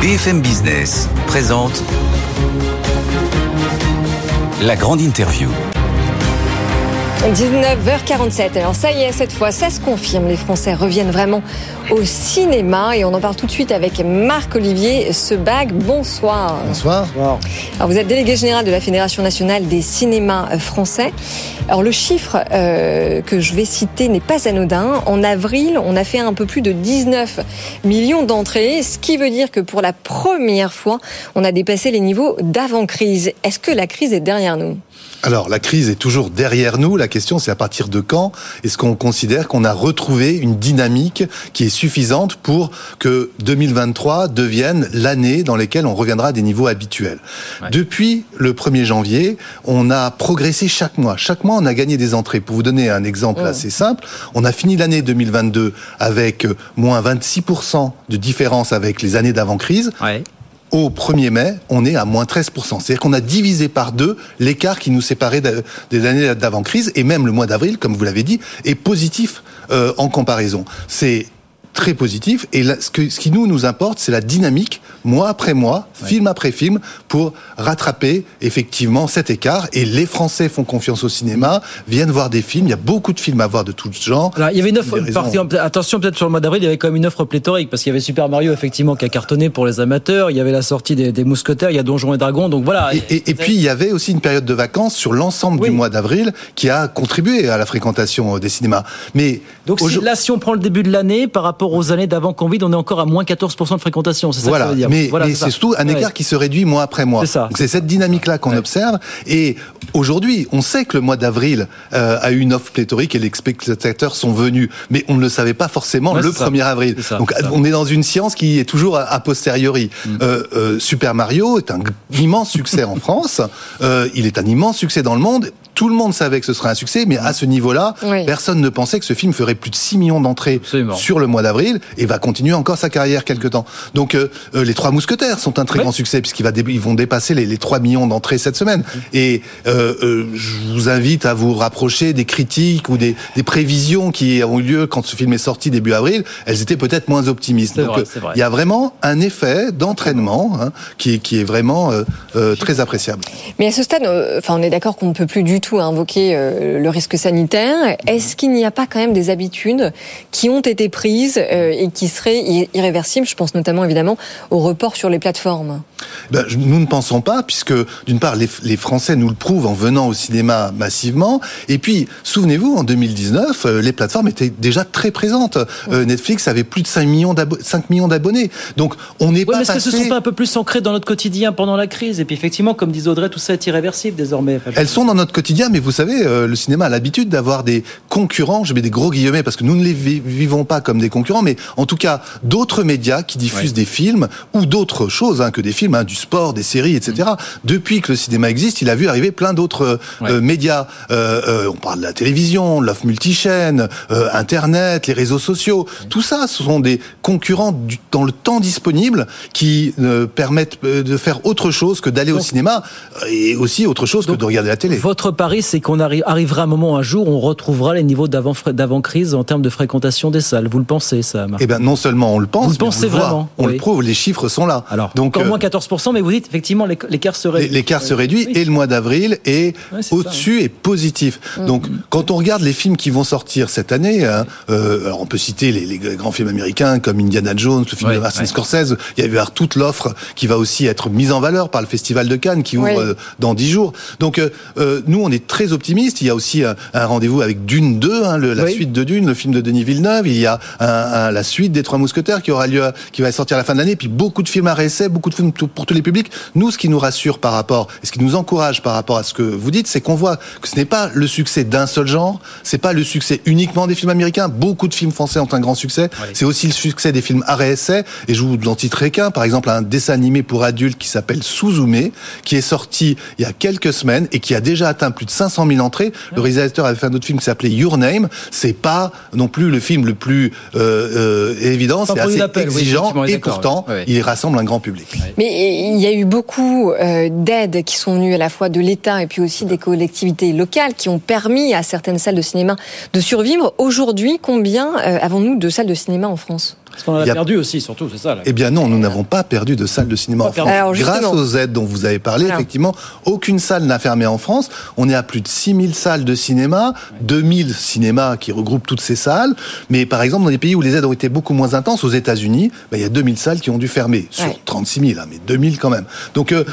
BFM Business présente la grande interview. 19h47. Alors ça y est, cette fois, ça se confirme. Les Français reviennent vraiment au cinéma et on en parle tout de suite avec Marc-Olivier Sebag. Bonsoir. Bonsoir. Alors vous êtes délégué général de la Fédération nationale des cinémas français. Alors le chiffre euh, que je vais citer n'est pas anodin. En avril, on a fait un peu plus de 19 millions d'entrées, ce qui veut dire que pour la première fois, on a dépassé les niveaux d'avant-crise. Est-ce que la crise est derrière nous? Alors, la crise est toujours derrière nous. La question, c'est à partir de quand est-ce qu'on considère qu'on a retrouvé une dynamique qui est suffisante pour que 2023 devienne l'année dans laquelle on reviendra à des niveaux habituels. Depuis le 1er janvier, on a progressé chaque mois. Chaque mois, on a gagné des entrées. Pour vous donner un exemple assez simple, on a fini l'année 2022 avec moins 26% de différence avec les années d'avant-crise au 1er mai, on est à moins 13%. C'est-à-dire qu'on a divisé par deux l'écart qui nous séparait des années d'avant-crise, et même le mois d'avril, comme vous l'avez dit, est positif euh, en comparaison. C'est très positif. Et ce, que, ce qui nous nous importe, c'est la dynamique, mois après mois, film après film, pour rattraper effectivement cet écart. Et les Français font confiance au cinéma, viennent voir des films. Il y a beaucoup de films à voir de tout genre. Alors, il y avait une offre, attention peut-être sur le mois d'avril, il y avait quand même une offre pléthorique, parce qu'il y avait Super Mario effectivement qui a cartonné pour les amateurs, il y avait la sortie des, des Mousquetaires, il y a Donjons et Dragons, donc voilà. Et, et, puis il y avait aussi une période de vacances sur l'ensemble du mois d'avril qui a contribué à la fréquentation euh, des cinémas. Mais donc là, si on prend le début de l'année par rapport aux années d'avant Covid, on est encore à moins 14% de fréquentation. C'est ça voilà. que ça veut dire. Mais, mais c'est surtout un écart qui se réduit mois après mois. C'est cette dynamique-là qu'on observe. Et aujourd'hui, on sait que le mois d'avril euh, a eu une offre pléthorique et les spectateurs sont venus. Mais on ne le savait pas forcément le 1er avril. Donc on est dans une science qui est toujours a posteriori. Mm. Euh, euh, Super Mario est un immense succès en France. Il est un immense succès dans le monde tout le monde savait que ce serait un succès, mais à ce niveau-là, personne ne pensait que ce film ferait plus de 6 millions d'entrées sur le mois d'avril et va continuer encore sa carrière quelque temps. Donc euh, euh, les Trois Mousquetaires sont un très grand succès puisqu'ils ils vont dépasser les, les 3 millions d'entrées cette semaine. Et euh, je vous invite à vous rapprocher des critiques ou des, des, prévisions qui ont eu lieu quand ce film est sorti début avril. Elles étaient peut-être moins optimistes. Donc il y a vraiment un effet d'entraînement hein, qui, qui, est vraiment très appréciable. Mais à ce stade, enfin on est d'accord qu'on ne peut plus du tout tout invoqué euh, le risque sanitaire. Est-ce qu'il n'y a pas quand même des habitudes qui ont été prises euh, et qui seraient irréversibles Je pense notamment évidemment au report sur les plateformes? Ben, nous ne pensons pas, puisque d'une part, les, les, Français nous le prouvent en venant au cinéma massivement. Et puis, souvenez-vous, en 2019, euh, les plateformes étaient déjà très présentes. Netflix avait plus de 5 millions, 5 millions d'abonnés. Donc, on n'est pas. Est-ce que ce ne sont pas un peu plus ancrés dans notre quotidien pendant la crise? Et puis, effectivement, comme disait Audrey, tout ça est irréversible désormais. Elles sont dans notre quotidien mais vous savez, euh, le cinéma a l'habitude d'avoir des concurrents, je mets des gros guillemets parce que nous ne les vivons pas comme des concurrents, mais en tout cas d'autres médias qui diffusent des films ou d'autres choses hein, que des films, hein, du sport, des séries, etc. Depuis que le cinéma existe, il a vu arriver plein d'autres euh, médias. Euh, on parle de la télévision, l'offre multichaîne, Internet, les réseaux sociaux. Tout ça, ce sont des concurrents du, dans le temps disponible qui permettent de faire autre chose que d'aller au cinéma et aussi autre chose que de regarder la télé. Votre c'est qu'on arrivera un moment, un jour, où on retrouvera les niveaux d'avant-crise en termes de fréquentation des salles. Vous le pensez, ça, Marc Eh bien, non seulement on le pense, vous le pensez vraiment. On le prouve, les chiffres sont là. Alors, donc, encore moins 14%, mais vous dites, effectivement, l'écart se réduit. L'écart se réduit, et le mois d'avril est, au-dessus et positif. Mm. Donc, quand on regarde les films qui vont sortir cette année, hein, euh, alors on peut citer les, grands films américains comme Indiana Jones, le film de Martin Scorsese, il y a eu toute l'offre qui va aussi être mise en valeur par le Festival de Cannes, qui ouvre euh, dans dix jours. Donc, euh, nous, on est très optimiste. Il y a aussi un, un rendez-vous avec Dune 2, hein, le, la Oui. suite de Dune, le film de Denis Villeneuve. Il y a un- un- la suite des Trois Mousquetaires qui aura lieu, qui va sortir à la fin de l'année. Puis beaucoup de films à réessai, beaucoup de films pour tous les publics. Nous, ce qui nous rassure par rapport, et ce qui nous encourage par rapport à ce que vous dites, c'est qu'on voit que ce n'est pas le succès d'un seul genre, c'est pas le succès uniquement des films américains. Beaucoup de films français ont un grand succès. C'est aussi le succès des films à réessai. Et je vous en citerai qu'un, par exemple, un dessin animé pour adultes qui s'appelle Suzume, qui est sorti il y a quelques semaines et qui a déjà atteint plus de 500 000 entrées. Le réalisateur avait fait un autre film qui s'appelait Your Name. C'est pas non plus le film le plus euh, euh, évident, c'est assez oui, exigeant et pourtant oui. Il rassemble un grand public. Mais il y a eu beaucoup euh, d'aides qui sont venues à la fois de l'État et puis aussi des collectivités locales qui ont permis à certaines salles de cinéma de survivre. Aujourd'hui, combien euh, avons-nous de salles de cinéma en France? Parce qu'on en a, Il y a- perdu aussi, surtout, c'est ça. là. Eh bien non, nous n'avons pas perdu de salle de cinéma en France. Alors, Grâce aux aides dont vous avez parlé, effectivement, aucune salle n'a fermé en France. On est à plus de 6000 salles de cinéma, 2000 cinémas qui regroupent toutes ces salles. Mais par exemple, dans des pays où les aides ont été beaucoup moins intenses, aux États-Unis, ben, il y a 2000 salles qui ont dû fermer. Sur Ouais. 36 000, hein, mais 2000 quand même. Donc, euh,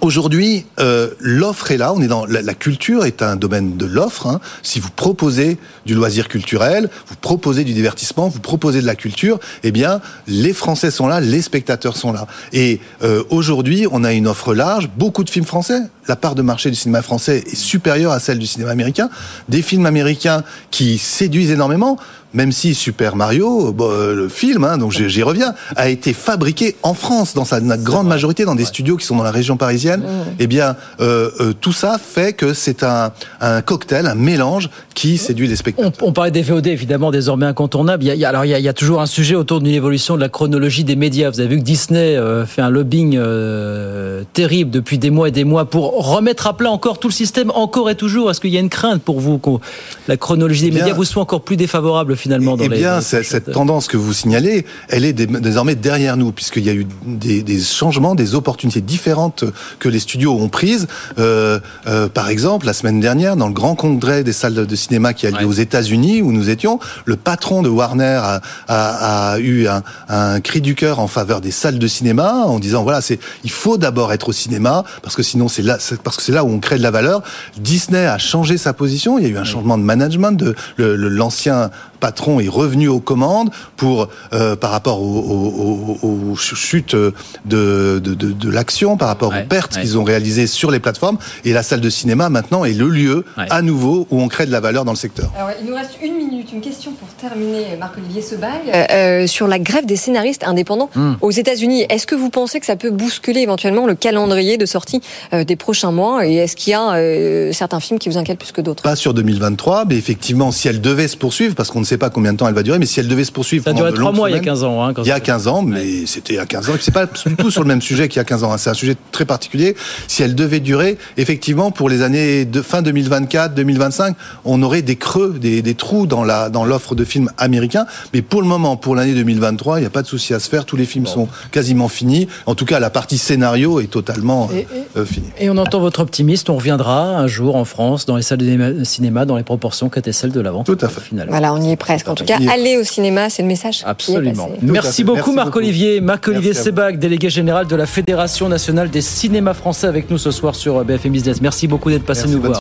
Aujourd'hui, euh, l'offre est là. On est dans la, culture est un domaine de l'offre. hein. Si vous proposez du loisir culturel, vous proposez du divertissement, vous proposez de la culture, eh bien, les Français sont là, les spectateurs sont là. Et euh, aujourd'hui, on a une offre large. Beaucoup de films français. La part de marché du cinéma français est supérieure à celle du cinéma américain. Des films américains qui séduisent énormément. Même si Super Mario, bon, euh, le film, hein, donc j'y reviens, a été fabriqué en France dans sa grande majorité dans des studios qui sont dans la région parisienne. Eh bien, euh, euh, tout ça fait que c'est un, un cocktail, un mélange qui séduit les spectateurs. on parlait des VOD évidemment désormais incontournables. Il y a, alors il y, a, il y a toujours un sujet autour d'une évolution de la chronologie des médias. Vous avez vu que Disney fait un lobbying terrible depuis des mois et des mois pour remettre à plat encore tout le système, encore et toujours. Est-ce qu'il y a une crainte pour vous que la chronologie des Eh bien- médias vous soit encore plus défavorable finalement dans Eh bien, les cette tendance que vous signalez, elle est dé- désormais derrière nous, puisqu'il y a eu des, des changements, des opportunités différentes que les studios ont prises. Euh, euh, par exemple, la semaine dernière, dans le grand congrès des salles de cinéma qui a lieu Ouais. aux États-Unis, où nous étions, le patron de Warner a, a- a eu un, un cri du cœur en faveur des salles de cinéma, en disant voilà, c'est il faut d'abord être au cinéma, parce que sinon c'est là, parce que c'est là où on crée de la valeur. Disney a changé sa position. Il y a eu un changement de management. De, l'ancien patron est revenu aux commandes pour euh, par rapport aux, aux- aux- aux chutes de, de, de, de l'action, par rapport Ouais, aux pertes ouais. qu'ils ont réalisées sur les plateformes. Et la salle de cinéma maintenant est le lieu Ouais. à nouveau où on crée de la valeur dans le secteur. Alors, il nous reste une minute, une question pour terminer, Marc-Olivier Sebag. Euh, euh, sur la grève des scénaristes indépendants Hmm. aux États-Unis, est-ce que vous pensez que ça peut bousculer éventuellement le calendrier de sortie euh, des prochains mois? Et est-ce qu'il y a euh, certains films qui vous inquiètent plus que d'autres? Pas sur 2023, mais effectivement, si elle devait se poursuivre, parce qu'on ne sait pas combien de temps elle va durer, mais si elle devait se poursuivre Ça a pendant duré de trois longues mois il y a semaines, 15 ans. Hein, quand Il y a ça- 15 ans, mais c'était il y a 15 ans. C'est pas du tout sur le même sujet qu'il y a 15 ans. hein. C'est un sujet très particulier. Si elle devait durer, effectivement, pour les années de fin 2024, 2025, on aurait des creux, des, des trous dans la dans l'offre de films américains. Mais pour le moment, pour l'année 2023, il n'y a pas de souci à se faire. Tous les films sont quasiment finis. En tout cas, la partie scénario est totalement Et- euh, finie. Et on entend votre optimiste, on reviendra un jour en France dans les salles de cinéma dans les proportions qu'étaient celles de l'avant. Tout à fait. Finalement. Voilà, on y est presque. En tout cas, allez au cinéma, c'est le message. qui est Absolument. Merci beaucoup Marc-Olivier. Marc-Olivier. Sebag, délégué général de la Fédération nationale des cinémas français avec nous ce soir sur BFM Business. Merci beaucoup d'être passé Merci, nous voir.